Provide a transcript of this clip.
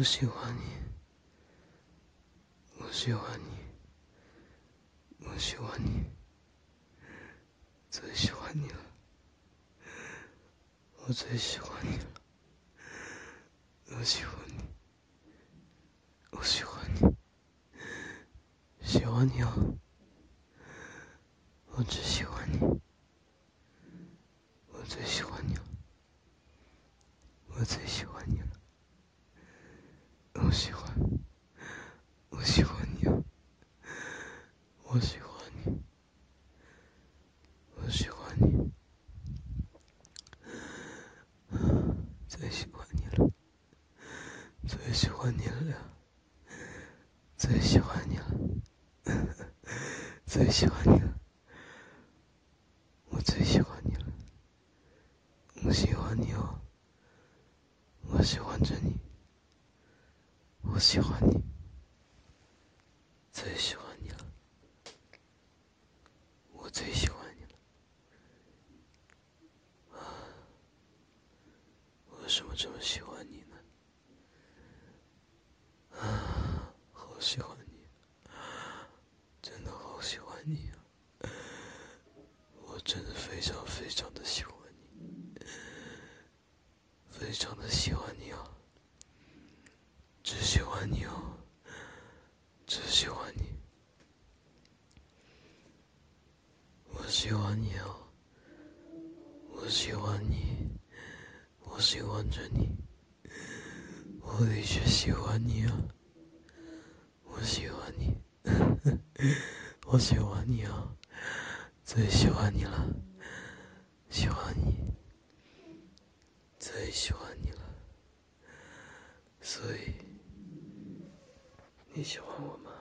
我喜欢你，我喜欢你，我喜欢你，最喜欢你了，我最喜欢你了，我喜欢你，我喜欢你，喜欢你啊，我只喜欢你，我最喜欢你了，我最喜欢你了。我喜欢，我喜欢你！我喜欢你，我喜欢你，最喜欢你了，最喜欢你了！最喜欢你了，最喜欢你了，我最喜欢你了，我喜欢你哦，我喜欢着你。我喜欢你，最喜欢你了，我最喜欢你了。啊，为什么这么喜欢你呢？啊，好喜欢你，真的好喜欢你啊！我真的非常非常的喜欢你，非常的喜欢你啊！只喜欢你哦，只喜欢你，我喜欢你哦，我喜欢你，我喜欢着你，我一直喜欢你啊，我喜欢你，我喜欢你啊，最喜欢你了，喜欢你，最喜欢你了，所以。你喜欢我吗？